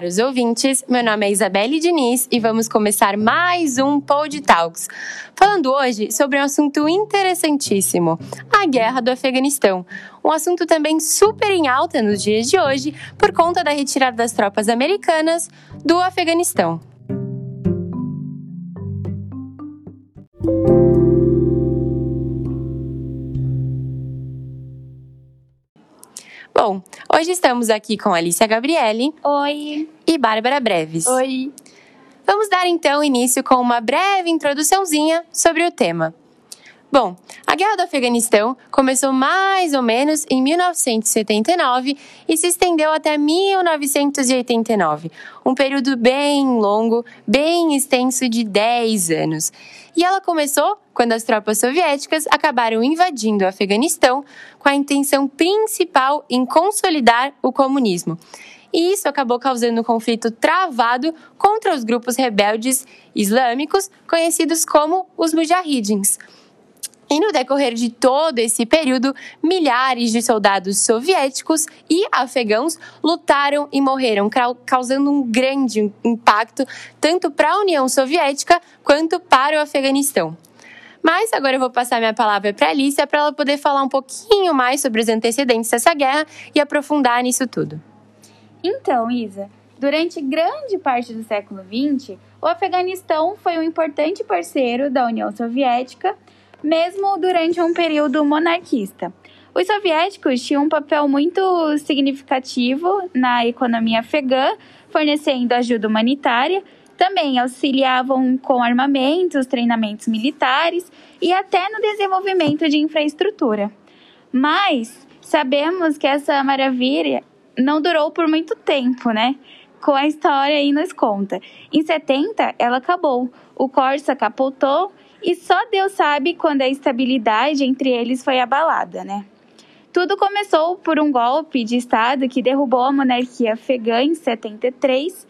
caros ouvintes, meu nome é Isabelle Diniz e vamos começar mais um Pod Talks, falando hoje sobre um assunto interessantíssimo, a guerra do Afeganistão. Um assunto também super em alta nos dias de hoje por conta da retirada das tropas americanas do Afeganistão. Hoje estamos aqui com Alicia Gabriele. Oi. E Bárbara Breves. Oi. Vamos dar então início com uma breve introduçãozinha sobre o tema. Bom, a Guerra do Afeganistão começou mais ou menos em 1979 e se estendeu até 1989, um período bem longo, bem extenso de 10 anos. E ela começou quando as tropas soviéticas acabaram invadindo o Afeganistão com a intenção principal em consolidar o comunismo. E isso acabou causando um conflito travado contra os grupos rebeldes islâmicos conhecidos como os Mujahidins. E no decorrer de todo esse período, milhares de soldados soviéticos e afegãos lutaram e morreram, causando um grande impacto tanto para a União Soviética quanto para o Afeganistão. Mas agora eu vou passar minha palavra para a Alicia para ela poder falar um pouquinho mais sobre os antecedentes dessa guerra e aprofundar nisso tudo. Então, Isa, durante grande parte do século XX, o Afeganistão foi um importante parceiro da União Soviética mesmo durante um período monarquista. Os soviéticos tinham um papel muito significativo na economia afegã, fornecendo ajuda humanitária, também auxiliavam com armamentos, treinamentos militares e até no desenvolvimento de infraestrutura. Mas sabemos que essa maravilha não durou por muito tempo, né? Com a história aí nos conta. Em 70, ela acabou. O Corsa capotou e só Deus sabe quando a estabilidade entre eles foi abalada, né? Tudo começou por um golpe de Estado que derrubou a monarquia afegã em 73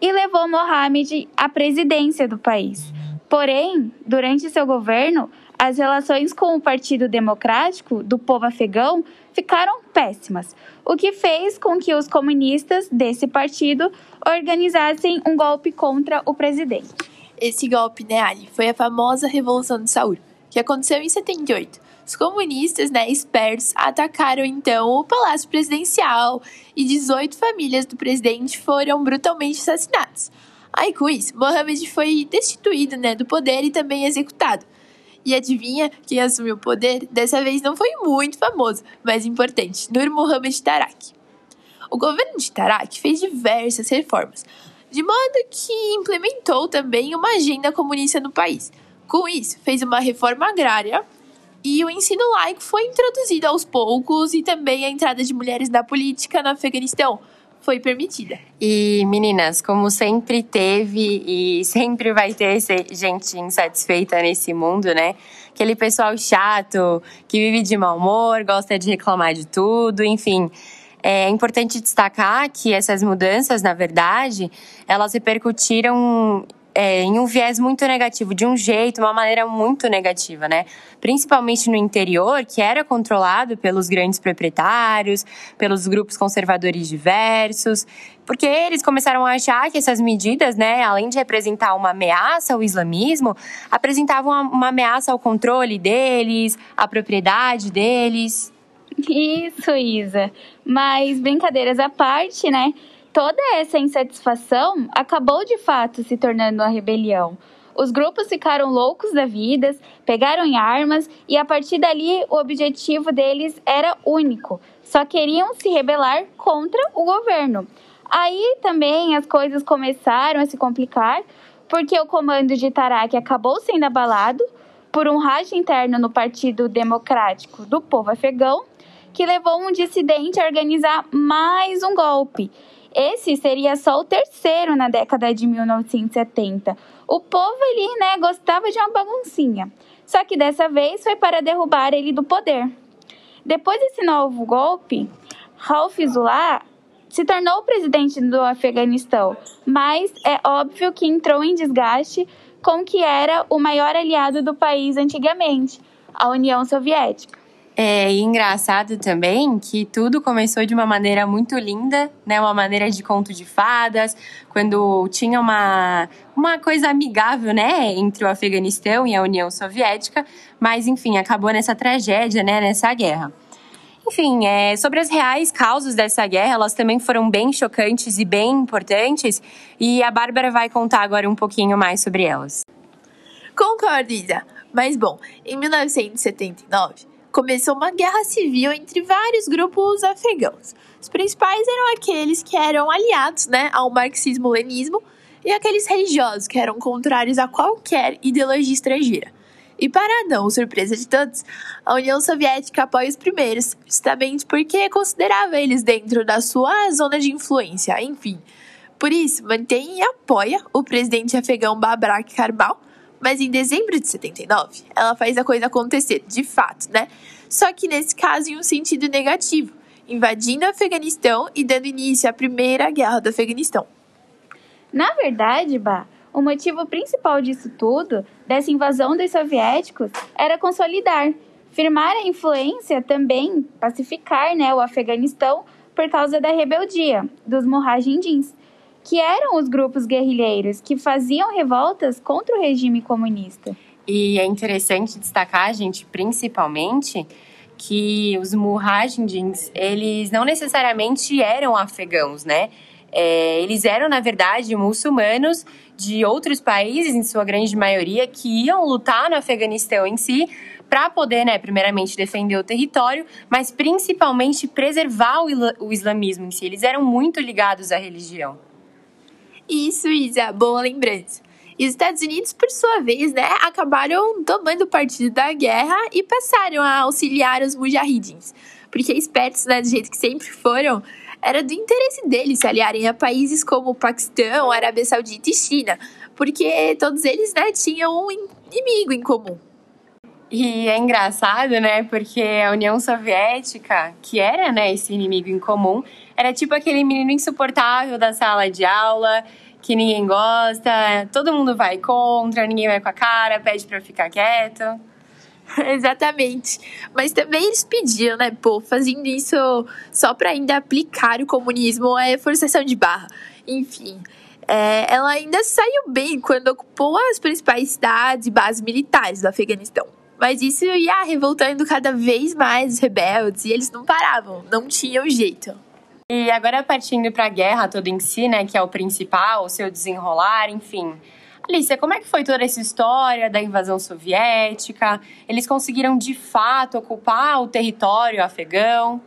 e levou Mohamed à presidência do país. Porém, durante seu governo, as relações com o Partido Democrático do povo afegão ficaram péssimas, o que fez com que os comunistas desse partido organizassem um golpe contra o presidente. Esse golpe, né, Ali, foi a famosa Revolução de Saúl, que aconteceu em 78. Os comunistas, né, espertos, atacaram então o Palácio Presidencial e 18 famílias do presidente foram brutalmente assassinadas. Aí com isso, Mohammed foi destituído, né, do poder e também executado. E adivinha quem assumiu o poder? Dessa vez não foi muito famoso, mas importante, Nur Mohammed Tarak. O governo de Tarak fez diversas reformas, de modo que implementou também uma agenda comunista no país. Com isso, fez uma reforma agrária e o ensino laico foi introduzido aos poucos e também a entrada de mulheres na política no Afeganistão foi permitida. E meninas, como sempre teve e sempre vai ter gente insatisfeita nesse mundo, né? Aquele pessoal chato que vive de mau humor, gosta de reclamar de tudo, enfim. É importante destacar que essas mudanças, na verdade, elas repercutiram é, em um viés muito negativo, de um jeito, uma maneira muito negativa, né? Principalmente no interior, que era controlado pelos grandes proprietários, pelos grupos conservadores diversos, porque eles começaram a achar que essas medidas, né, além de representar uma ameaça ao islamismo, apresentavam uma, ameaça ao controle deles, à propriedade deles. Isso, Isa. Mas brincadeiras à parte, né? Toda essa insatisfação acabou de fato se tornando uma rebelião. Os grupos ficaram loucos da vida, pegaram em armas e a partir dali o objetivo deles era único. Só queriam se rebelar contra o governo. Aí também as coisas começaram a se complicar, porque o comando de Tarak acabou sendo abalado por um racha interno no Partido Democrático do Povo Afegão que levou um dissidente a organizar mais um golpe. Esse seria só o terceiro na década de 1970. O povo ali, né, gostava de uma baguncinha. Só que dessa vez foi para derrubar ele do poder. Depois desse novo golpe, Rauf Zullah se tornou presidente do Afeganistão, mas é óbvio que entrou em desgaste com que era o maior aliado do país antigamente, a União Soviética. É engraçado também que tudo começou de uma maneira muito linda, né? Uma maneira de conto de fadas, quando tinha uma, uma coisa amigável, né? Entre o Afeganistão e a União Soviética, mas enfim, acabou nessa tragédia, né? Nessa guerra. Enfim, é, sobre as reais causas dessa guerra, elas também foram bem chocantes e bem importantes, e a Bárbara vai contar agora um pouquinho mais sobre elas. Concordo, Isa. Mas bom, em 1979 começou uma guerra civil entre vários grupos afegãos. Os principais eram aqueles que eram aliados né, ao marxismo-leninismo e aqueles religiosos que eram contrários a qualquer ideologia estrangeira. E para não surpresa de todos, a União Soviética apoia os primeiros, justamente porque considerava eles dentro da sua zona de influência, enfim. Por isso, mantém e apoia o presidente afegão Babrak Karmal, mas em dezembro de 79, ela faz a coisa acontecer, de fato, né? Só que nesse caso em um sentido negativo, invadindo o Afeganistão e dando início à Primeira Guerra do Afeganistão. Na verdade, Bah, o motivo principal disso tudo, dessa invasão dos soviéticos, era consolidar, firmar a influência também, pacificar né, o Afeganistão por causa da rebeldia dos Mujahidins, que eram os grupos guerrilheiros que faziam revoltas contra o regime comunista. E é interessante destacar, gente, principalmente que os Mujahidins, eles não necessariamente eram afegãos, né? É, eles eram, na verdade, muçulmanos de outros países, em sua grande maioria, que iam lutar no Afeganistão em si para poder, né, primeiramente defender o território, mas principalmente preservar o islamismo em si. Eles eram muito ligados à religião. Isso, Isa, boa lembrança. E os Estados Unidos, por sua vez, né, acabaram tomando partido da guerra e passaram a auxiliar os mujahidins. Porque espertos, né, do jeito que sempre foram, era do interesse deles se aliarem a países como o Paquistão, Arábia Saudita e China, porque todos eles, né, tinham um inimigo em comum. E é engraçado, né? Porque a União Soviética, que era, né, esse inimigo em comum, era tipo aquele menino insuportável da sala de aula, que ninguém gosta, todo mundo vai contra, ninguém vai com a cara, pede para ficar quieto. Exatamente. Mas também eles pediam, né, pô, fazendo isso só para ainda aplicar o comunismo é forçação de barra. Enfim, é, ela ainda saiu bem quando ocupou as principais cidades e bases militares do Afeganistão. Mas isso ia revoltando cada vez mais os rebeldes e eles não paravam, não tinham jeito. E agora partindo para a guerra toda em si, né, que é o principal, o seu desenrolar, enfim. Alicia, como é que foi toda essa história da invasão soviética? Eles conseguiram de fato ocupar o território afegão?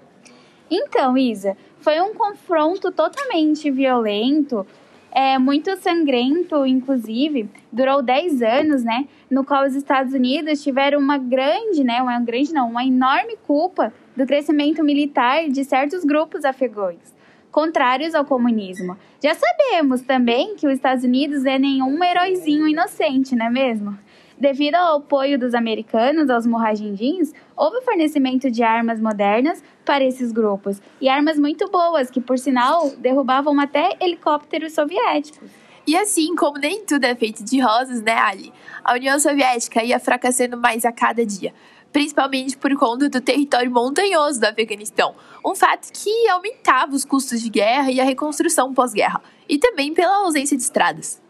Então, Isa, foi um confronto totalmente violento, é, muito sangrento, inclusive, durou 10 anos, né? No qual os Estados Unidos tiveram uma grande, né? Uma grande, não, uma enorme culpa do crescimento militar de certos grupos afegãos contrários ao comunismo. Já sabemos também que os Estados Unidos é nenhum heróizinho inocente, não é mesmo? Devido ao apoio dos americanos aos mujahidins, houve fornecimento de armas modernas para esses grupos e armas muito boas que, por sinal, derrubavam até helicópteros soviéticos. E assim como nem tudo é feito de rosas, né, Ali? A União Soviética ia fracassando mais a cada dia, principalmente por conta do território montanhoso do Afeganistão, um fato que aumentava os custos de guerra e a reconstrução pós-guerra, e também pela ausência de estradas.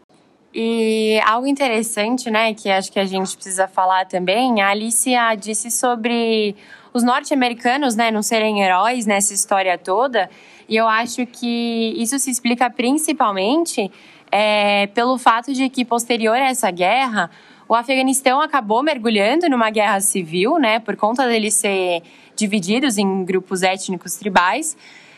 E algo interessante, né, que acho que a gente precisa falar também, a Alicia disse sobre os norte-americanos, né, não serem heróis nessa história toda, e eu acho que isso se explica principalmente é, pelo fato de que, posterior a essa guerra, o Afeganistão acabou mergulhando numa guerra civil, né, por conta deles ser divididos em grupos étnicos tribais.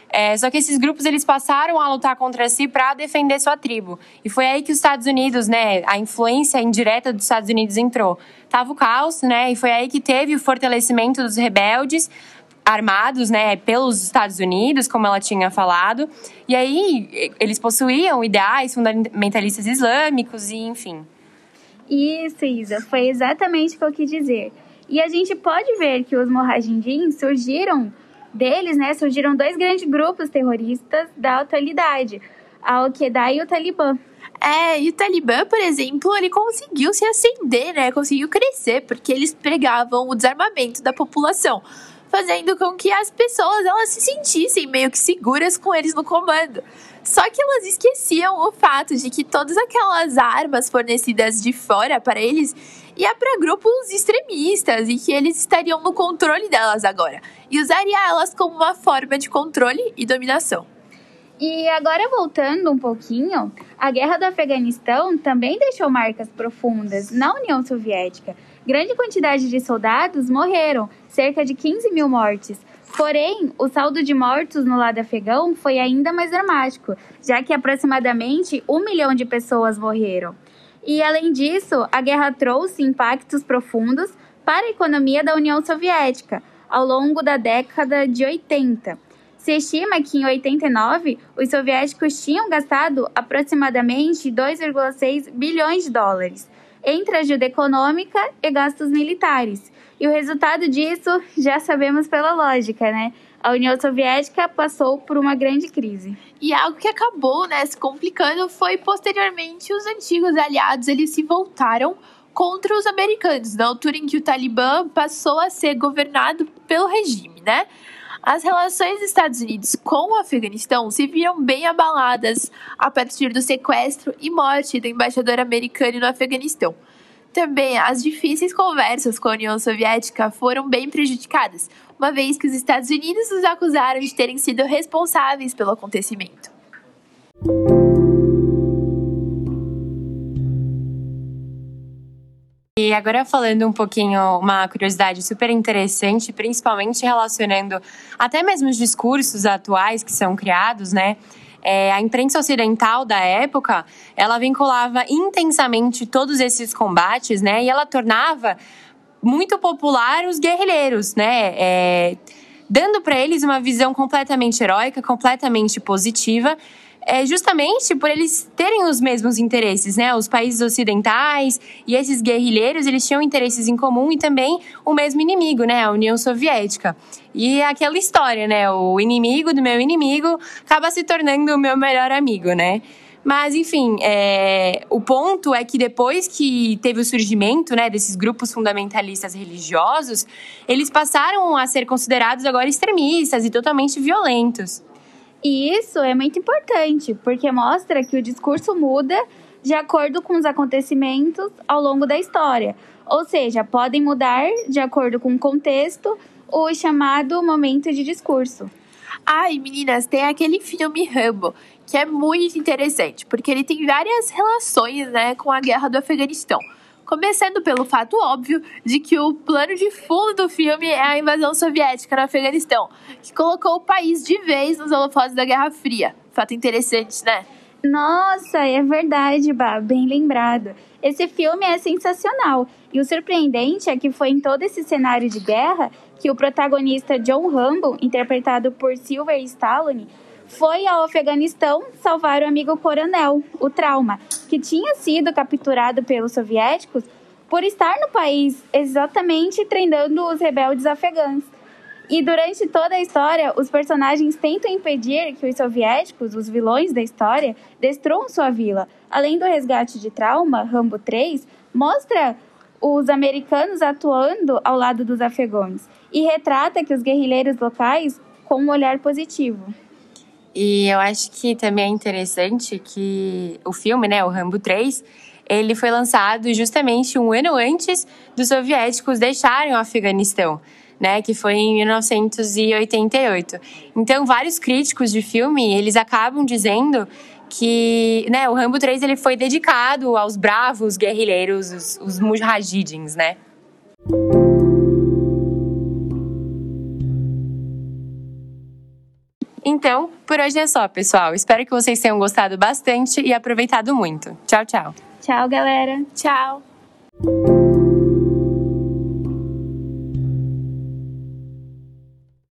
É, só que esses grupos eles passaram a lutar contra si para defender sua tribo. E foi aí que os Estados Unidos, né, a influência indireta dos Estados Unidos entrou. Tava o caos, né, e foi aí que teve o fortalecimento dos rebeldes armados, né, pelos Estados Unidos, como ela tinha falado. E aí eles possuíam ideais fundamentalistas islâmicos e, enfim. Isso, Isa, foi exatamente o que eu quis dizer. E a gente pode ver que os Mojahidins surgiram deles, né, surgiram dois grandes grupos terroristas da atualidade, a Al-Qaeda e o Talibã. É, e o Talibã, por exemplo, ele conseguiu se acender, né? Conseguiu crescer, porque eles pregavam o desarmamento da população. fazendo com que as pessoas elas se sentissem meio que seguras com eles no comando. Só que elas esqueciam o fato de que todas aquelas armas fornecidas de fora para eles ia para grupos extremistas e que eles estariam no controle delas agora e usaria elas como uma forma de controle e dominação. E agora voltando um pouquinho, a guerra do Afeganistão também deixou marcas profundas na União Soviética. Grande quantidade de soldados morreram, cerca de 15 mil mortes. Porém, o saldo de mortos no lado afegão foi ainda mais dramático, já que aproximadamente um milhão de pessoas morreram. E além disso, a guerra trouxe impactos profundos para a economia da União Soviética ao longo da década de 80. Se estima que em 89 os soviéticos tinham gastado aproximadamente 2,6 bilhões de dólares entre ajuda econômica e gastos militares. E o resultado disso já sabemos pela lógica, né? A União Soviética passou por uma grande crise. E algo que acabou, né, se complicando foi posteriormente os antigos aliados, eles se voltaram contra os americanos, na altura em que o Talibã passou a ser governado pelo regime, né? As relações dos Estados Unidos com o Afeganistão se viram bem abaladas a partir do sequestro e morte do embaixador americano no Afeganistão. Também as difíceis conversas com a União Soviética foram bem prejudicadas, uma vez que os Estados Unidos os acusaram de terem sido responsáveis pelo acontecimento. E agora falando um pouquinho, uma curiosidade super interessante, principalmente relacionando até mesmo os discursos atuais que são criados, né? É, a imprensa ocidental da época, ela vinculava intensamente todos esses combates, né? E ela tornava muito popular os guerrilheiros, né? É, dando para eles uma visão completamente heróica, completamente positiva, é justamente por eles terem os mesmos interesses, né? Os países ocidentais e esses guerrilheiros, eles tinham interesses em comum e também o mesmo inimigo, né? A União Soviética. E aquela história, né? O inimigo do meu inimigo acaba se tornando o meu melhor amigo, né? Mas, enfim, é, o ponto é que depois que teve o surgimento né, desses grupos fundamentalistas religiosos, eles passaram a ser considerados agora extremistas e totalmente violentos. E isso é muito importante, porque mostra que o discurso muda de acordo com os acontecimentos ao longo da história. Ou seja, podem mudar de acordo com o contexto o chamado momento de discurso. Ai, meninas, tem aquele filme Rambo, que é muito interessante, porque ele tem várias relações né, com a guerra do Afeganistão. Começando pelo fato óbvio de que o plano de fundo do filme é a invasão soviética no Afeganistão, que colocou o país de vez nos holofotes da Guerra Fria. Fato interessante, né? Nossa, é verdade, Bah, bem lembrado. Esse filme é sensacional. E o surpreendente é que foi em todo esse cenário de guerra que o protagonista John Rambo, interpretado por Sylvester Stallone, foi ao Afeganistão salvar o amigo coronel, o Trauma, que tinha sido capturado pelos soviéticos por estar no país exatamente treinando os rebeldes afegãs. E durante toda a história, os personagens tentam impedir que os soviéticos, os vilões da história, destruam sua vila. Além do resgate de trauma, Rambo 3 mostra os americanos atuando ao lado dos afegãos e retrata que os guerrilheiros locais com um olhar positivo. E eu acho que também é interessante que o filme, né, o Rambo 3, ele foi lançado justamente um ano antes dos soviéticos deixarem o Afeganistão. Né, que foi em 1988. Então, vários críticos de filme, eles acabam dizendo que, né, o Rambo 3 ele foi dedicado aos bravos guerrilheiros, os, os mujahidins, né? Então, por hoje é só, pessoal. Espero que vocês tenham gostado bastante e aproveitado muito. Tchau, tchau. Tchau, galera. Tchau.